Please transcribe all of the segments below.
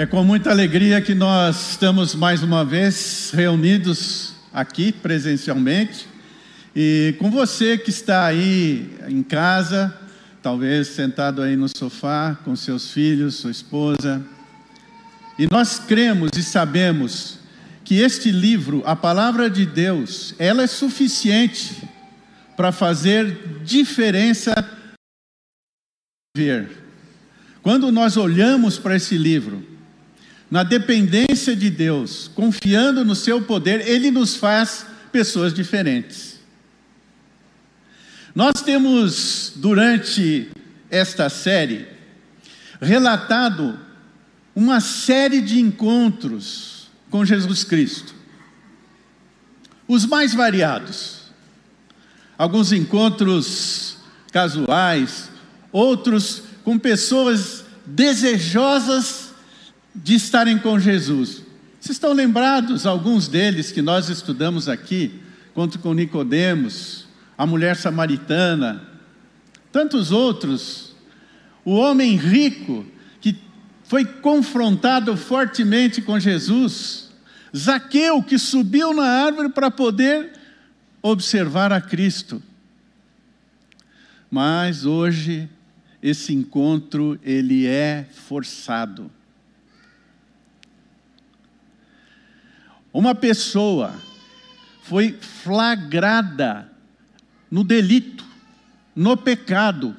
É com muita alegria que nós estamos mais uma vez reunidos aqui presencialmente e com você que está aí em casa, talvez sentado aí no sofá com seus filhos, sua esposa. E nós cremos e sabemos que este livro, a palavra de Deus, ela é suficiente para fazer diferença ver. Quando nós olhamos para esse livro, na dependência de Deus, confiando no seu poder, ele nos faz pessoas diferentes. Nós temos, durante esta série, relatado uma série de encontros com Jesus Cristo, os mais variados. Alguns encontros casuais, outros com pessoas desejosas de estarem com Jesus. Vocês estão lembrados, alguns deles que nós estudamos aqui, quanto com Nicodemos, a mulher samaritana, tantos outros, o homem rico que foi confrontado fortemente com Jesus, Zaqueu que subiu na árvore para poder observar a Cristo. Mas hoje esse encontro ele é forçado. Uma pessoa foi flagrada no delito, no pecado.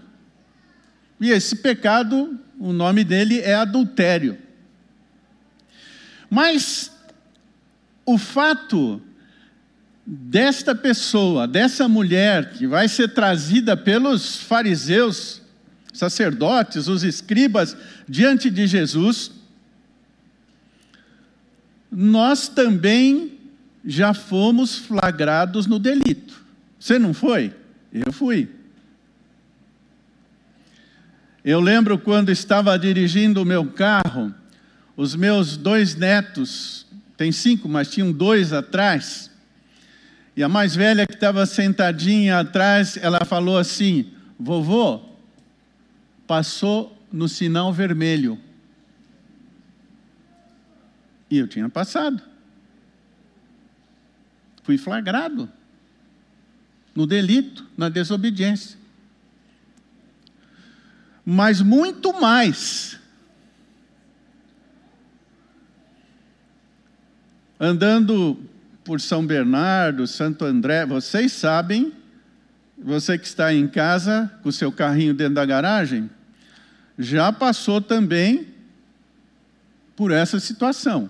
E esse pecado, o nome dele é adultério. Mas o fato desta pessoa, dessa mulher, que vai ser trazida pelos fariseus, sacerdotes, os escribas, diante de Jesus, nós também já fomos flagrados no delito. Você não foi? Eu fui. Eu lembro quando estava dirigindo o meu carro, os meus dois netos, tem cinco, mas tinham dois atrás, e a mais velha que estava sentadinha atrás, ela falou assim: Vovô, passou no sinal vermelho. E eu tinha passado. Fui flagrado no delito, na desobediência. Mas muito mais. Andando por São Bernardo, Santo André, vocês sabem, você que está em casa com seu carrinho dentro da garagem, já passou também por essa situação.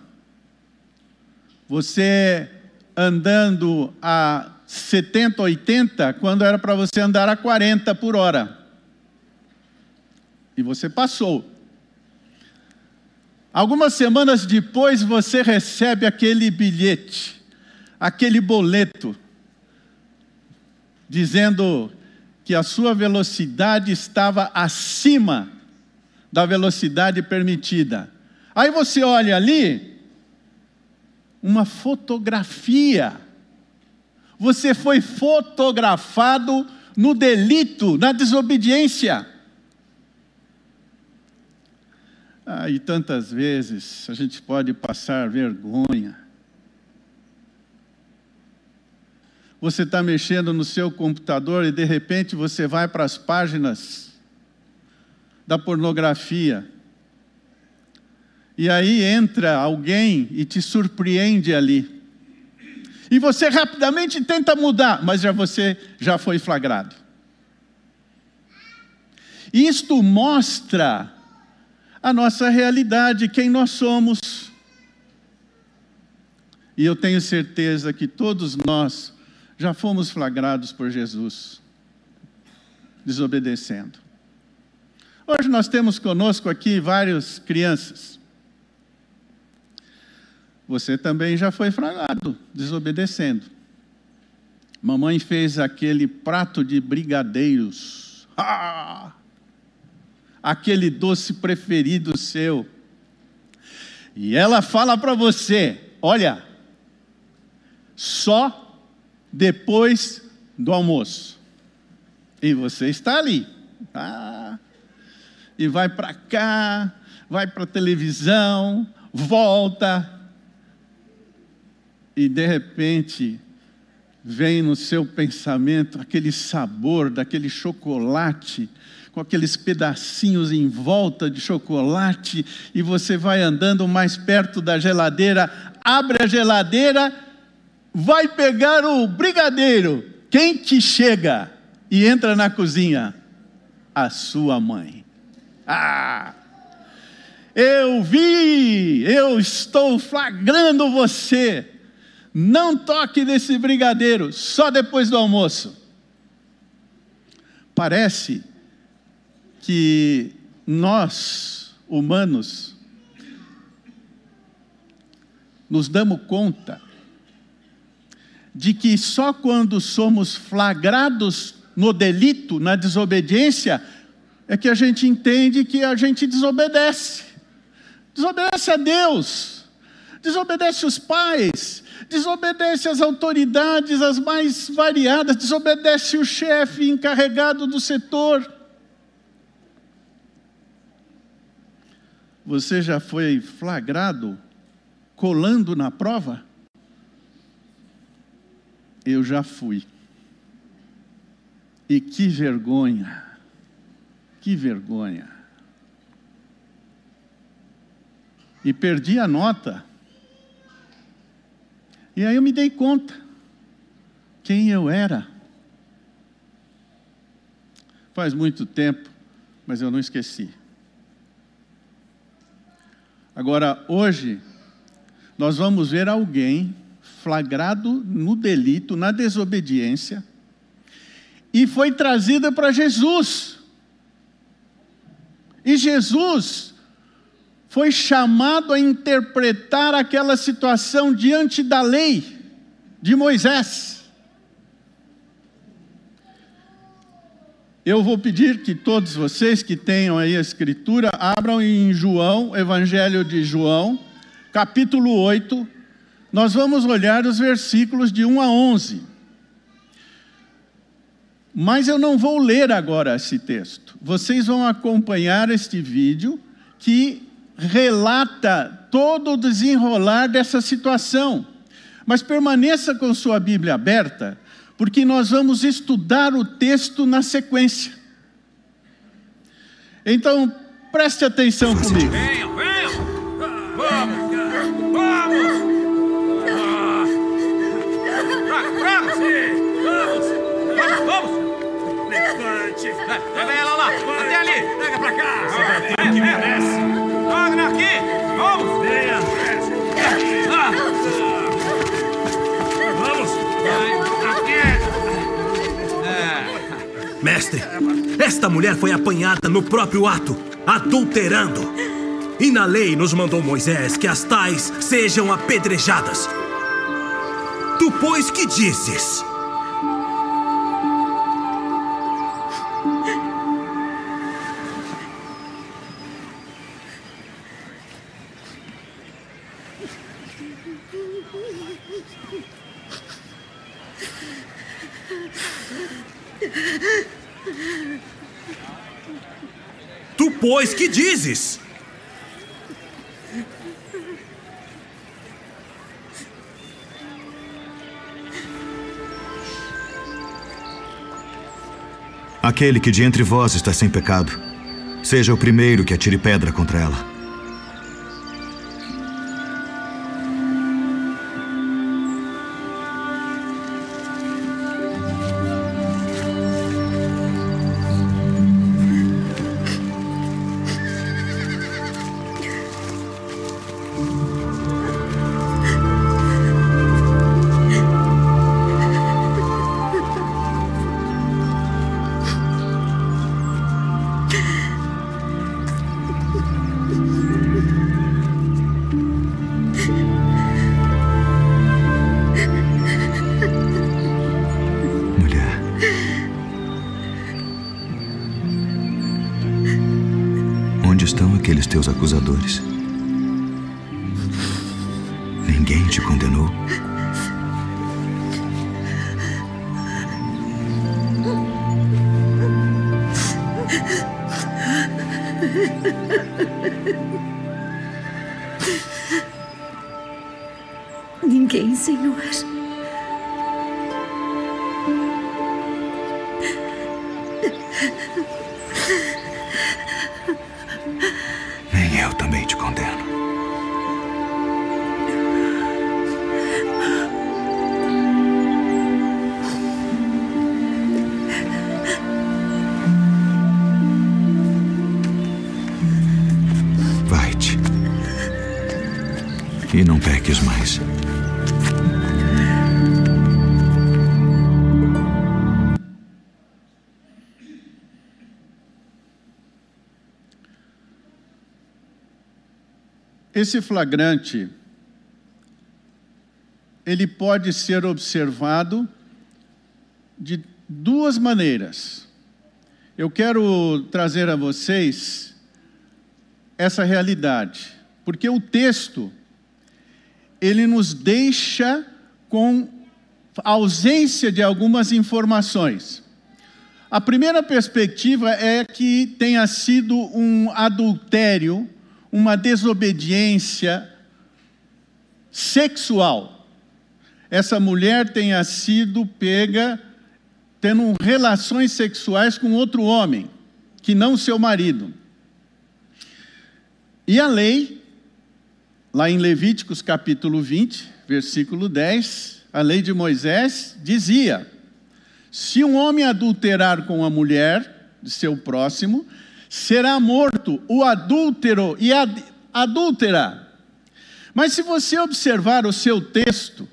Você andando a 70, 80, quando era para você andar a 40 por hora. E você passou. Algumas semanas depois você recebe aquele bilhete, aquele boleto, dizendo que a sua velocidade estava acima da velocidade permitida. Aí você olha ali, uma fotografia. Você foi fotografado no delito, na desobediência. Ah, e tantas vezes a gente pode passar vergonha. Você está mexendo no seu computador e de repente você vai para as páginas da pornografia e aí entra alguém e te surpreende ali. E você rapidamente tenta mudar, mas já você já foi flagrado. Isto mostra a nossa realidade, quem nós somos. E eu tenho certeza que todos nós já fomos flagrados por Jesus, desobedecendo. Hoje nós temos conosco aqui várias crianças. Você também já foi flagrado, desobedecendo. Mamãe fez aquele prato de brigadeiros. Aquele doce preferido seu. E ela fala para você: olha, só depois do almoço. E você está ali. E vai para cá, vai para a televisão, volta, e de repente vem no seu pensamento aquele sabor daquele chocolate, com aqueles pedacinhos em volta de chocolate, e você vai andando mais perto da geladeira, abre a geladeira, vai pegar o brigadeiro. Quem que chega e entra na cozinha? A sua mãe. Ah! Eu vi, eu estou flagrando você. Não toque nesse brigadeiro, só depois do almoço. Parece que nós, humanos, nos damos conta de que só quando somos flagrados no delito, na desobediência, é que a gente entende que a gente desobedece. Desobedece a Deus, desobedece os pais, desobedece as autoridades, as mais variadas, desobedece o chefe encarregado do setor. Você já foi flagrado colando na prova? Eu já fui. E que vergonha, que vergonha. E perdi a nota. E aí eu me dei conta quem eu era. Faz muito tempo, mas eu não esqueci. Agora, hoje, nós vamos ver alguém flagrado no delito, na desobediência, e foi trazida para Jesus. E Jesus foi chamado a interpretar aquela situação diante da lei de Moisés. Eu vou pedir que todos vocês que tenham aí a escritura abram em João, Evangelho de João, capítulo 8. Nós vamos olhar os versículos de 1 a 11. Mas eu não vou ler agora esse texto. Vocês vão acompanhar este vídeo que relata todo o desenrolar dessa situação. Mas permaneça com sua Bíblia aberta, porque nós vamos estudar o texto na sequência. Então, preste atenção comigo. Venham, venham! Vamos! Vamos! Vamos! Vamos! Vamos! Levante! Pega ela lá! Até ali! Pega pra cá! Ter que merece! Aqui! Vamos! Venha! Ah. Mestre, esta mulher foi apanhada no próprio ato, adulterando. E na lei nos mandou Moisés que as tais sejam apedrejadas. Tu, pois, que dizes? Pois, que dizes? Aquele que de entre vós está sem pecado, seja o primeiro que atire pedra contra ela. E não peques mais. Esse flagrante ele pode ser observado de duas maneiras. Eu quero trazer a vocês essa realidade, porque o texto ele nos deixa com ausência de algumas informações. A primeira perspectiva é que tenha sido um adultério uma desobediência sexual. Essa mulher tenha sido pega tendo relações sexuais com outro homem, que não seu marido. E a lei, lá em Levíticos capítulo 20, versículo 10, a lei de Moisés dizia: se um homem adulterar com a mulher de seu próximo, será morto o adúltero e a adúltera. Mas se você observar o seu texto,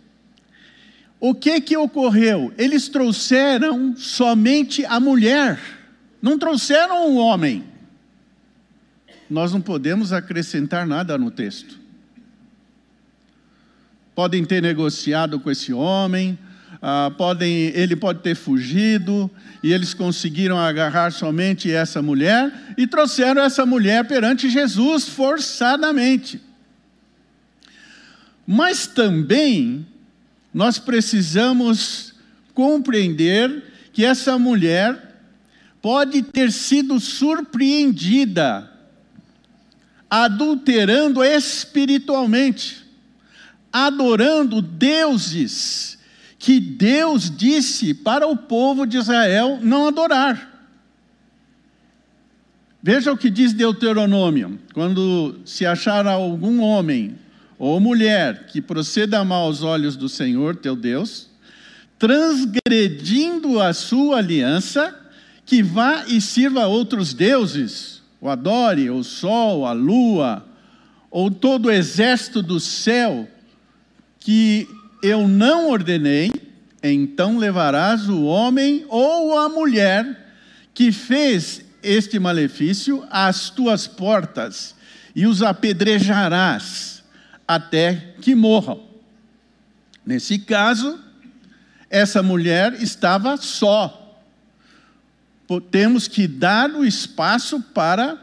o que que ocorreu? Eles trouxeram somente a mulher, não trouxeram o homem. Nós não podemos acrescentar nada no texto. Podem ter negociado com esse homem, ah, podem, ele pode ter fugido, e eles conseguiram agarrar somente essa mulher e trouxeram essa mulher perante Jesus forçadamente. Mas também nós precisamos compreender que essa mulher pode ter sido surpreendida, adulterando espiritualmente, adorando deuses que Deus disse para o povo de Israel não adorar. Veja o que diz Deuteronômio: quando se achar algum homem ou mulher que proceda mal aos olhos do Senhor teu Deus, transgredindo a sua aliança, que vá e sirva a outros deuses, o adore, o sol, a lua, ou todo o exército do céu, que eu não ordenei, então levarás o homem ou a mulher que fez este malefício às tuas portas e os apedrejarás até que morram. Nesse caso, essa mulher estava só. Temos que dar o espaço para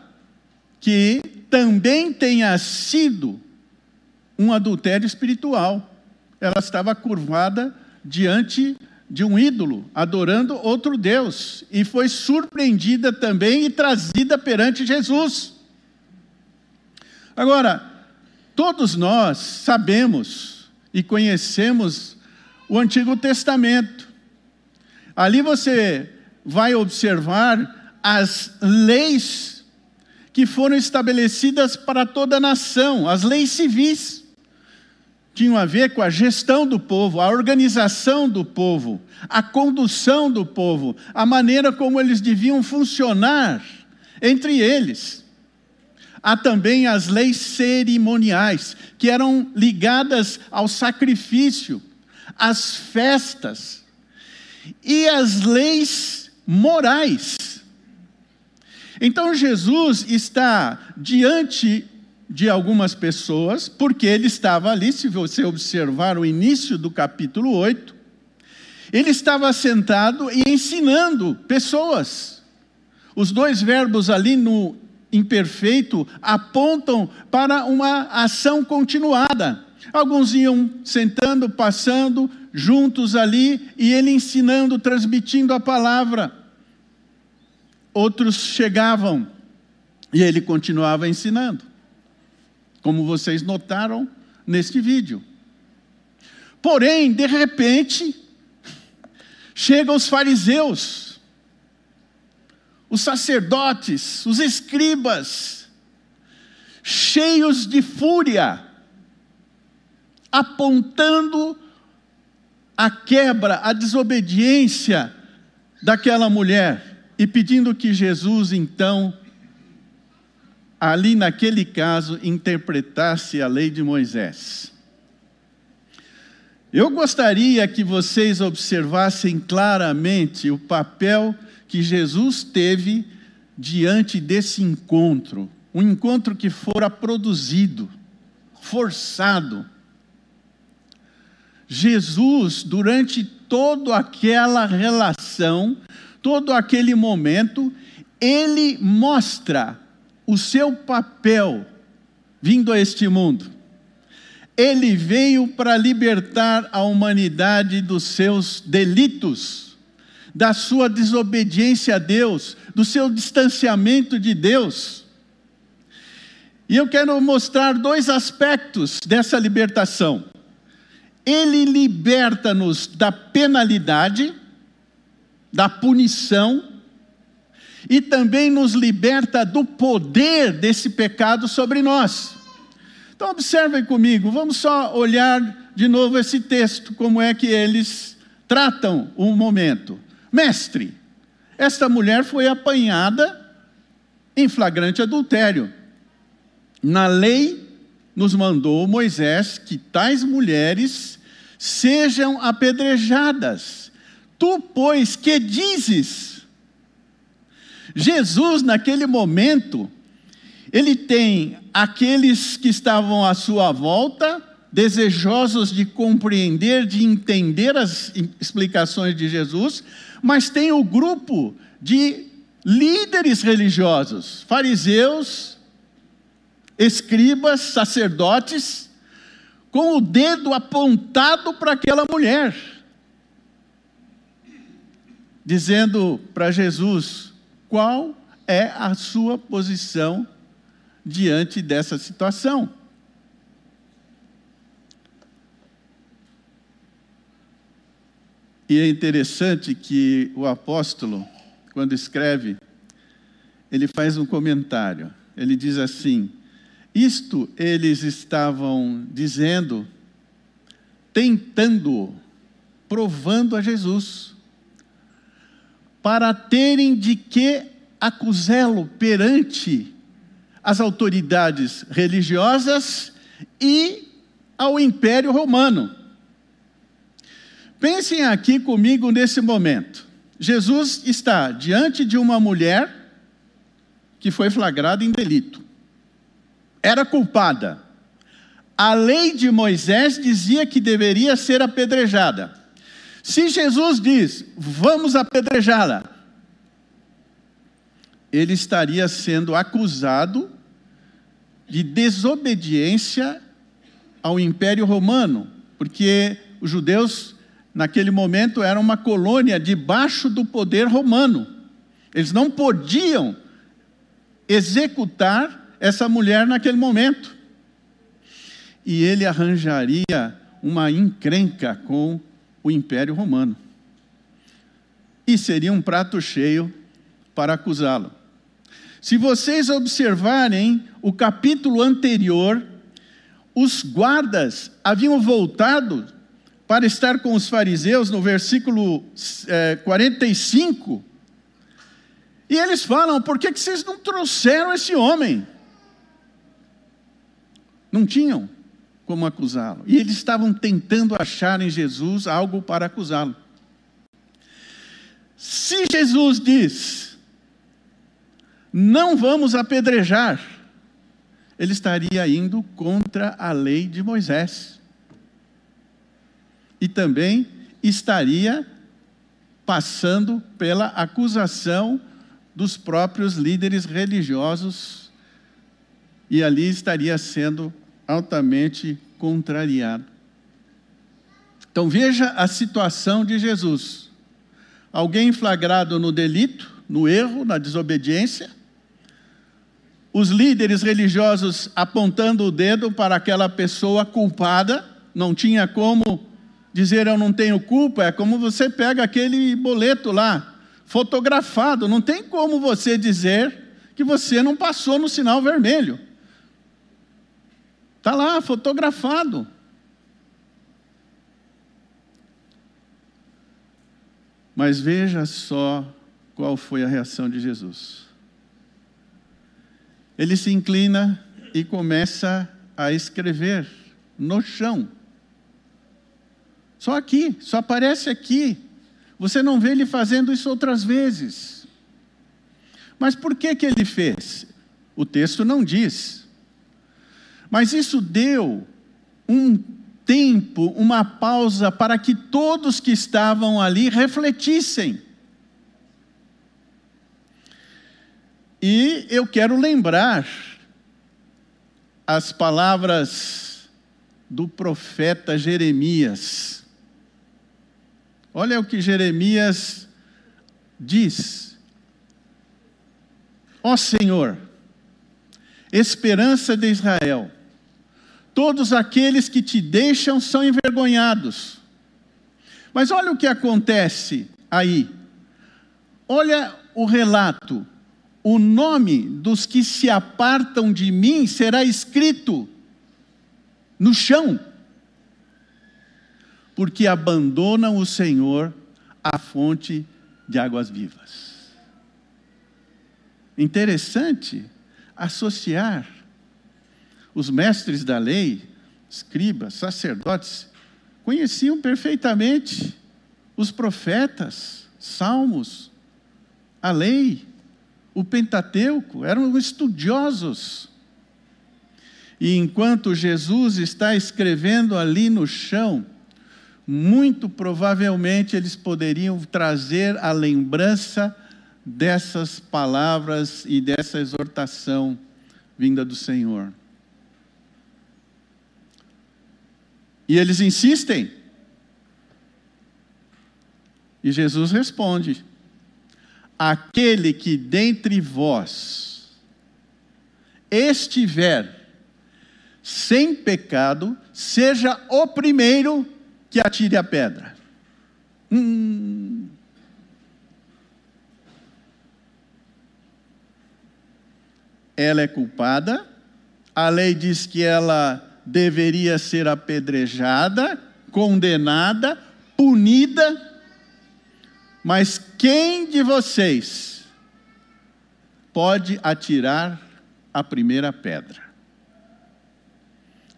que também tenha sido um adultério espiritual ela estava curvada diante de um ídolo, adorando outro Deus, e foi surpreendida também e trazida perante Jesus. Agora, todos nós sabemos e conhecemos o Antigo Testamento. Ali você vai observar as leis que foram estabelecidas para toda a nação, as leis civis tinham a ver com a gestão do povo, a organização do povo, a condução do povo, a maneira como eles deviam funcionar entre eles. Há também as leis cerimoniais, que eram ligadas ao sacrifício, às festas, e as leis morais. Então Jesus está diante de algumas pessoas, porque ele estava ali, se você observar o início do capítulo 8, ele estava sentado e ensinando pessoas. Os dois verbos ali no imperfeito apontam para uma ação continuada. Alguns iam sentando, passando, juntos ali, e ele ensinando, transmitindo a palavra. Outros chegavam e ele continuava ensinando. Como vocês notaram neste vídeo. Porém, de repente, chegam os fariseus, os sacerdotes, os escribas, cheios de fúria, apontando a quebra, a desobediência daquela mulher e pedindo que Jesus, então, ali naquele caso, interpretasse a lei de Moisés. Eu gostaria que vocês observassem claramente o papel que Jesus teve diante desse encontro, um encontro que fora produzido, forçado. Jesus, durante toda aquela relação, todo aquele momento, ele mostra o seu papel vindo a este mundo. Ele veio para libertar a humanidade dos seus delitos, da sua desobediência a Deus, do seu distanciamento de Deus. E eu quero mostrar dois aspectos dessa libertação. Ele liberta-nos da penalidade, da punição, e também nos liberta do poder desse pecado sobre nós. Então, observem comigo, vamos só olhar de novo esse texto, como é que eles tratam o um momento. Mestre, esta mulher foi apanhada em flagrante adultério. Na lei nos mandou Moisés que tais mulheres sejam apedrejadas. Tu, pois, que dizes? Jesus, naquele momento, ele tem aqueles que estavam à sua volta, desejosos de compreender, de entender as explicações de Jesus, mas tem o grupo de líderes religiosos, fariseus, escribas, sacerdotes, com o dedo apontado para aquela mulher, dizendo para Jesus qual é a sua posição diante dessa situação. E é interessante que o apóstolo, quando escreve, ele faz um comentário. Ele diz assim: Isto eles estavam dizendo, tentando, provando a Jesus, para terem de que acusá-lo perante as autoridades religiosas e ao Império Romano. Pensem aqui comigo nesse momento. Jesus está diante de uma mulher que foi flagrada em delito. Era culpada. A lei de Moisés dizia que deveria ser apedrejada. Se Jesus diz, vamos apedrejá-la, ele estaria sendo acusado de desobediência ao Império Romano, porque os judeus, naquele momento, eram uma colônia debaixo do poder romano. Eles não podiam executar essa mulher naquele momento. E ele arranjaria uma encrenca com o Império Romano. E seria um prato cheio para acusá-lo. Se vocês observarem o capítulo anterior, os guardas haviam voltado para estar com os fariseus no versículo é, 45. E eles falam: por que, que vocês não trouxeram esse homem? Não tinham como acusá-lo. E eles estavam tentando achar em Jesus algo para acusá-lo. Se Jesus diz, não vamos apedrejar, ele estaria indo contra a lei de Moisés. E também estaria passando pela acusação dos próprios líderes religiosos, e ali estaria sendo altamente contrariado. Então veja a situação de Jesus. Alguém flagrado no delito, no erro, na desobediência, os líderes religiosos apontando o dedo para aquela pessoa culpada, não tinha como dizer eu não tenho culpa, é como você pega aquele boleto lá, fotografado, não tem como você dizer que você não passou no sinal vermelho. Está lá, fotografado. Mas veja só qual foi a reação de Jesus. Ele se inclina e começa a escrever no chão. Só aqui, só aparece aqui. Você não vê ele fazendo isso outras vezes. Mas por que que ele fez? O texto não diz. Mas isso deu um tempo, uma pausa para que todos que estavam ali refletissem. E eu quero lembrar as palavras do profeta Jeremias. Olha o que Jeremias diz: Ó Senhor, esperança de Israel, todos aqueles que te deixam são envergonhados. Mas olha o que acontece aí. Olha o relato. O nome dos que se apartam de mim será escrito no chão, porque abandonam o Senhor, a fonte de águas vivas. Interessante associar os mestres da lei, escribas, sacerdotes, conheciam perfeitamente os profetas, salmos, a lei, o Pentateuco, eram estudiosos. E enquanto Jesus está escrevendo ali no chão, muito provavelmente eles poderiam trazer a lembrança dessas palavras e dessa exortação vinda do Senhor. E eles insistem. E Jesus responde: Aquele que dentre vós estiver sem pecado, seja o primeiro que atire a pedra. Hum. Ela é culpada, a lei diz que ela deveria ser apedrejada, condenada, punida, mas quem de vocês pode atirar a primeira pedra?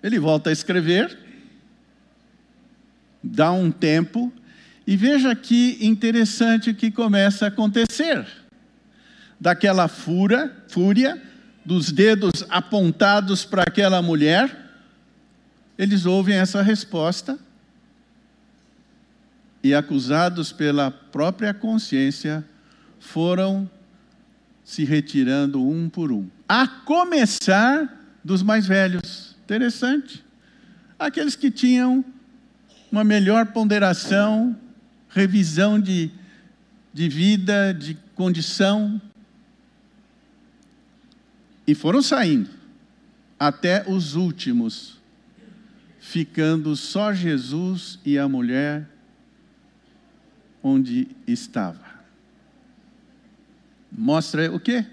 Ele volta a escrever, dá um tempo, e veja que interessante o que começa a acontecer. Daquela fúria, fúria, dos dedos apontados para aquela mulher, eles ouvem essa resposta e, acusados pela própria consciência, foram se retirando um por um, a começar dos mais velhos. Interessante. Aqueles que tinham uma melhor ponderação, revisão de, de vida, de condição, e foram saindo, até os últimos ficando só Jesus e a mulher onde estava. Mostra o quê?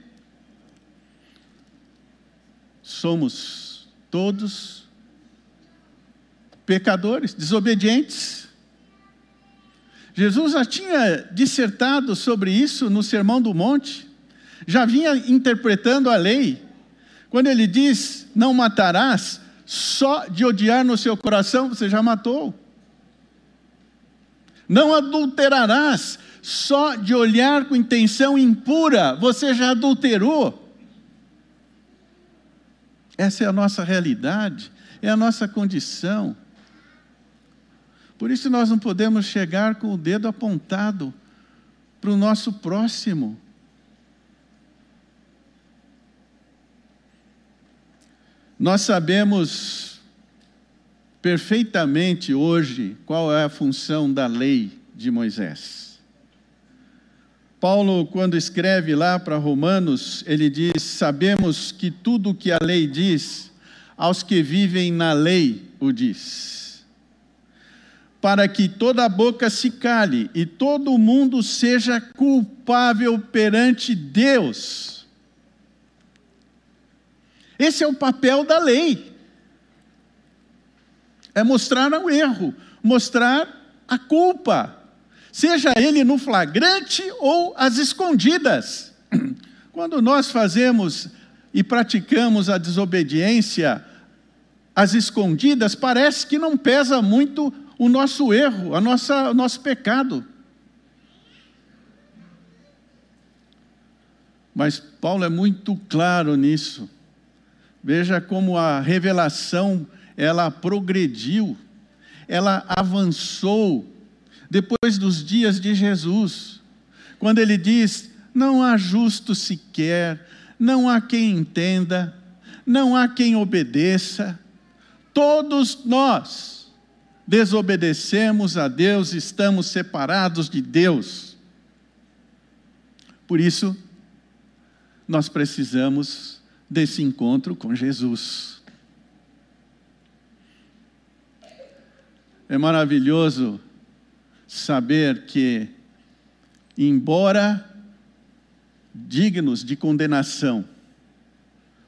Somos todos pecadores, desobedientes. Jesus já tinha dissertado sobre isso no Sermão do Monte, já vinha interpretando a lei. Quando ele diz: Não matarás, só de odiar no seu coração você já matou. Não adulterarás, só de olhar com intenção impura você já adulterou. Essa é a nossa realidade, é a nossa condição. Por isso nós não podemos chegar com o dedo apontado para o nosso próximo. Nós sabemos perfeitamente hoje qual é a função da lei de Moisés. Paulo, quando escreve lá para Romanos, ele diz: Sabemos que tudo o que a lei diz, aos que vivem na lei o diz. Para que toda boca se cale e todo mundo seja culpável perante Deus. Esse é o papel da lei. É mostrar o erro, mostrar a culpa seja ele no flagrante ou às escondidas. Quando nós fazemos e praticamos a desobediência às escondidas, parece que não pesa muito o nosso erro, a nossa, o nosso pecado. Mas Paulo é muito claro nisso. Veja como a revelação ela progrediu, ela avançou depois dos dias de Jesus, quando ele diz: Não há justo sequer, não há quem entenda, não há quem obedeça, todos nós desobedecemos a Deus, estamos separados de Deus. Por isso, nós precisamos desse encontro com Jesus. É maravilhoso saber que, embora dignos de condenação,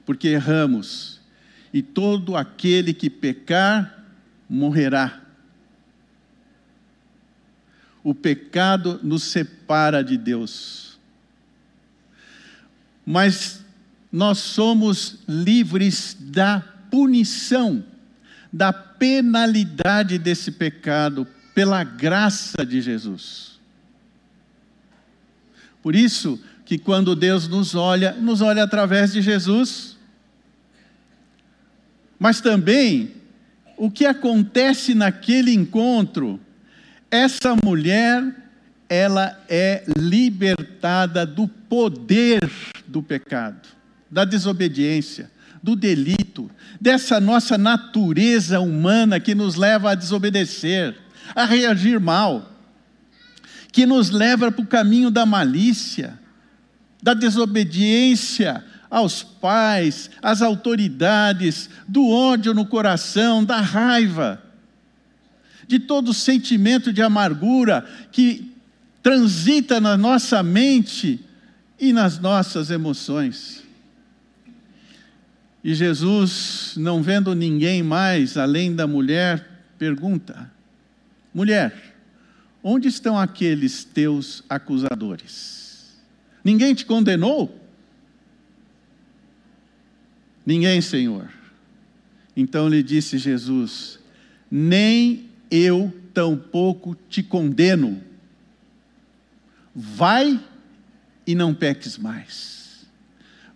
porque erramos, e todo aquele que pecar morrerá. O pecado nos separa de Deus. Mas nós somos livres da punição, da penalidade desse pecado pela graça de Jesus. Por isso que quando Deus nos olha, nos olha através de Jesus. Mas também o que acontece naquele encontro, essa mulher, ela é libertada do poder do pecado, da desobediência, do delito, dessa nossa natureza humana que nos leva a desobedecer a reagir mal, que nos leva para o caminho da malícia, da desobediência aos pais, às autoridades, do ódio no coração, da raiva, de todo sentimento de amargura que transita na nossa mente e nas nossas emoções. E Jesus, não vendo ninguém mais além da mulher, pergunta: Mulher, onde estão aqueles teus acusadores? Ninguém te condenou? Ninguém, Senhor. Então lhe disse Jesus: Nem eu tampouco te condeno. Vai e não peques mais.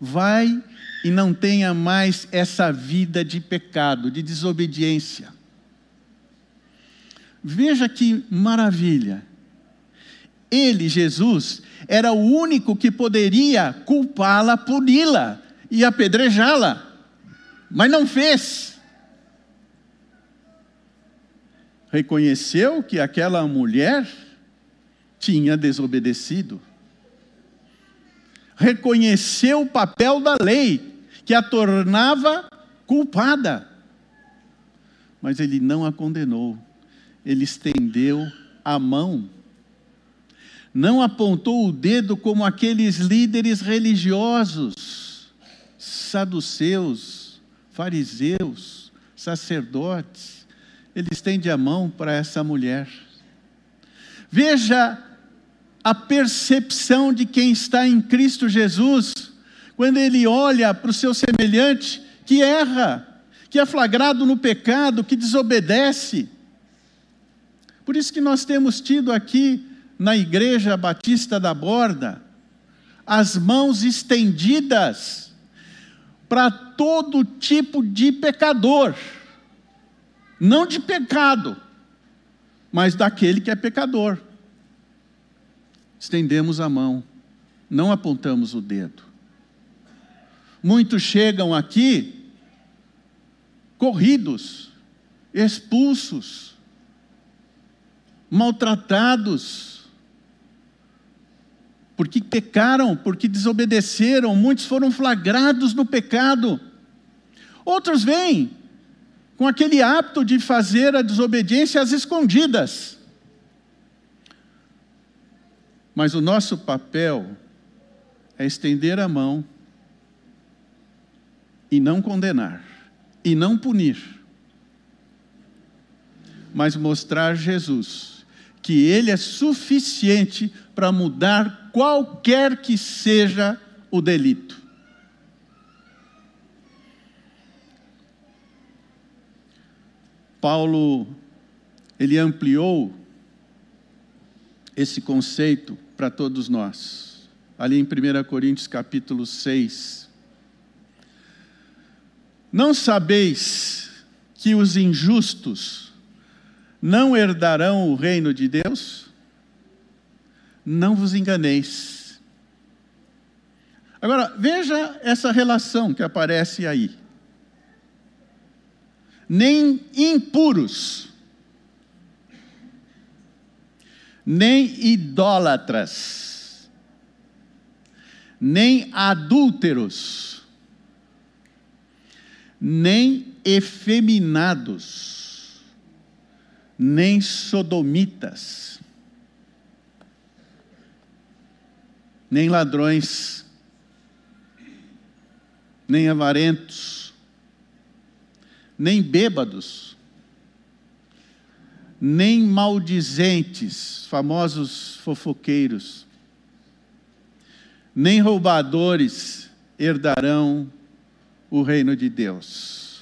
Vai e não tenha mais essa vida de pecado, de desobediência. Veja que maravilha. Ele, Jesus, era o único que poderia culpá-la, puni-la e apedrejá-la, mas não fez. Reconheceu que aquela mulher tinha desobedecido. Reconheceu o papel da lei, que a tornava culpada. Mas ele não a condenou ele estendeu a mão. Não apontou o dedo como aqueles líderes religiosos, saduceus, fariseus, sacerdotes. Ele estende a mão para essa mulher. Veja a percepção de quem está em Cristo Jesus, quando ele olha para o seu semelhante que erra, que é flagrado no pecado, que desobedece por isso que nós temos tido aqui na Igreja Batista da Borda as mãos estendidas para todo tipo de pecador, não de pecado, mas daquele que é pecador. Estendemos a mão, não apontamos o dedo. Muitos chegam aqui corridos, expulsos, maltratados, porque pecaram, porque desobedeceram, muitos foram flagrados no pecado. Outros vêm com aquele hábito de fazer a desobediência às escondidas. Mas o nosso papel é estender a mão e não condenar, e não punir, mas mostrar Jesus, que Ele é suficiente para mudar qualquer que seja o delito. Paulo, ele ampliou esse conceito para todos nós. Ali em 1 Coríntios capítulo 6. Não sabeis que os injustos não herdarão o reino de Deus? Não vos enganeis. Agora, veja essa relação que aparece aí. Nem impuros nem idólatras, nem adúlteros, nem efeminados, nem sodomitas, nem ladrões, nem avarentos, nem bêbados, nem maldizentes, famosos fofoqueiros, nem roubadores herdarão o reino de Deus.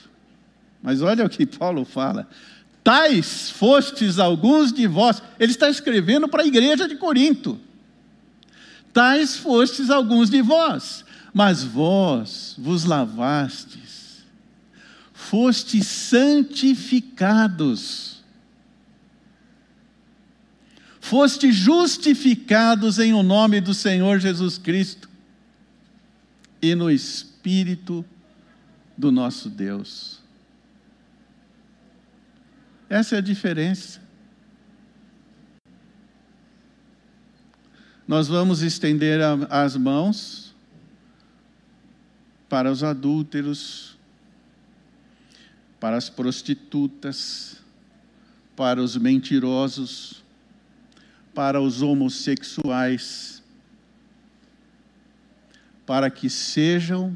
Mas olha o que Paulo fala. Tais fostes alguns de vós. Ele está escrevendo para a igreja de Corinto. Tais fostes alguns de vós, mas vós vos lavastes, fostes santificados foste justificados em o nome do Senhor Jesus Cristo e no Espírito do nosso Deus. Essa é a diferença. Nós vamos estender as mãos para os adúlteros, para as prostitutas, para os mentirosos, para os homossexuais, para que sejam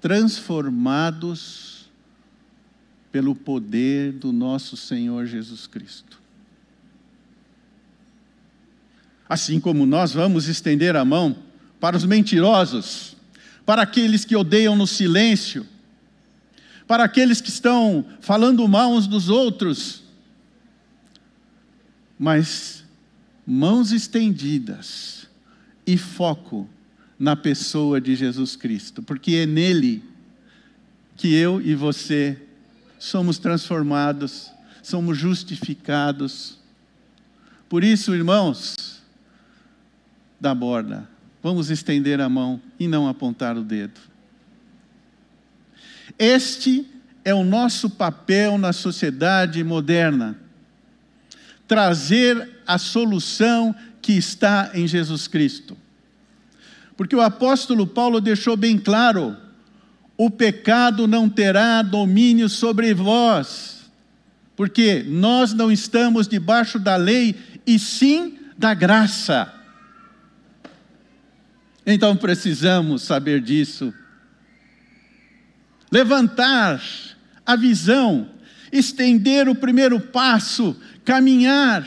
transformados pelo poder do nosso Senhor Jesus Cristo. Assim como nós vamos estender a mão para os mentirosos, para aqueles que odeiam no silêncio, para aqueles que estão falando mal uns dos outros, mas mãos estendidas e foco na pessoa de Jesus Cristo, porque é nele que eu e você somos transformados, somos justificados. Por isso, irmãos, da borda, vamos estender a mão e não apontar o dedo. Este é o nosso papel na sociedade moderna trazer a solução que está em Jesus Cristo. Porque o apóstolo Paulo deixou bem claro: o pecado não terá domínio sobre vós, porque nós não estamos debaixo da lei, e sim da graça. Então precisamos saber disso. Levantar a visão, estender o primeiro passo caminhar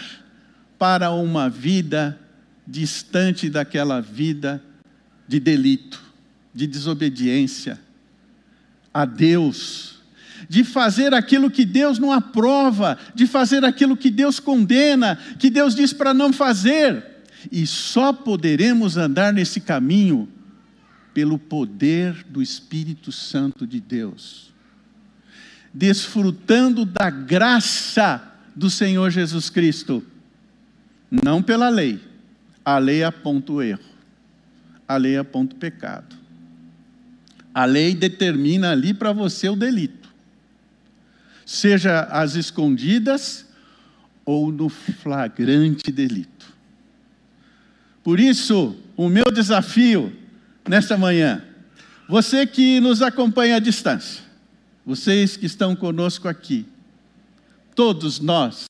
para uma vida distante daquela vida de delito, de desobediência a Deus, de fazer aquilo que Deus não aprova, de fazer aquilo que Deus condena, que Deus diz para não fazer. E só poderemos andar nesse caminho pelo poder do Espírito Santo de Deus, desfrutando da graça do Senhor Jesus Cristo. Não pela lei. A lei aponta o erro. A lei aponta o pecado. A lei determina ali para você o delito. Seja as escondidas ou no flagrante delito. Por isso, o meu desafio nesta manhã, você que nos acompanha à distância, vocês que estão conosco aqui, todos nós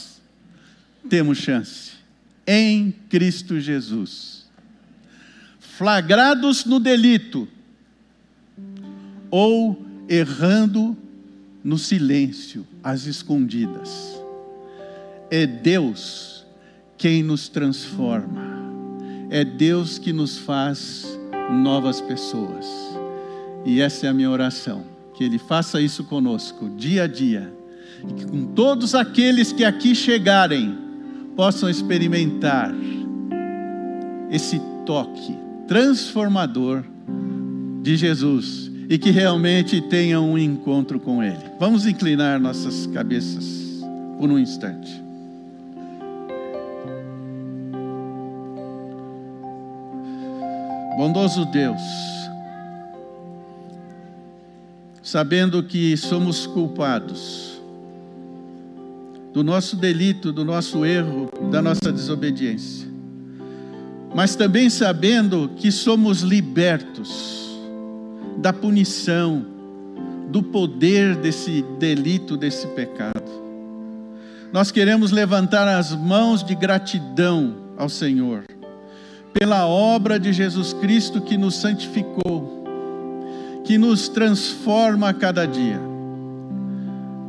temos chance em Cristo Jesus. Flagrados no delito ou errando no silêncio, às escondidas. É Deus quem nos transforma. É Deus que nos faz novas pessoas. E essa é a minha oração, que ele faça isso conosco dia a dia e que com todos aqueles que aqui chegarem possam experimentar esse toque transformador de Jesus e que realmente tenham um encontro com Ele. Vamos inclinar nossas cabeças por um instante. Bondoso Deus, sabendo que somos culpados do nosso delito, do nosso erro, da nossa desobediência, mas também sabendo que somos libertos da punição, do poder desse delito, desse pecado. Nós queremos levantar as mãos de gratidão ao Senhor, pela obra de Jesus Cristo que nos santificou, que nos transforma a cada dia.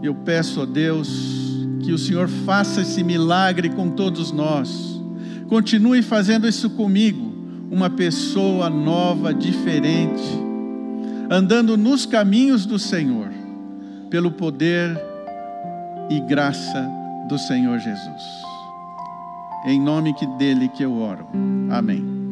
Eu peço a Deus que o Senhor faça esse milagre com todos nós, continue fazendo isso comigo, uma pessoa nova, diferente andando nos caminhos do Senhor, pelo poder e graça do Senhor Jesus. Em nome dele que eu oro. Amém.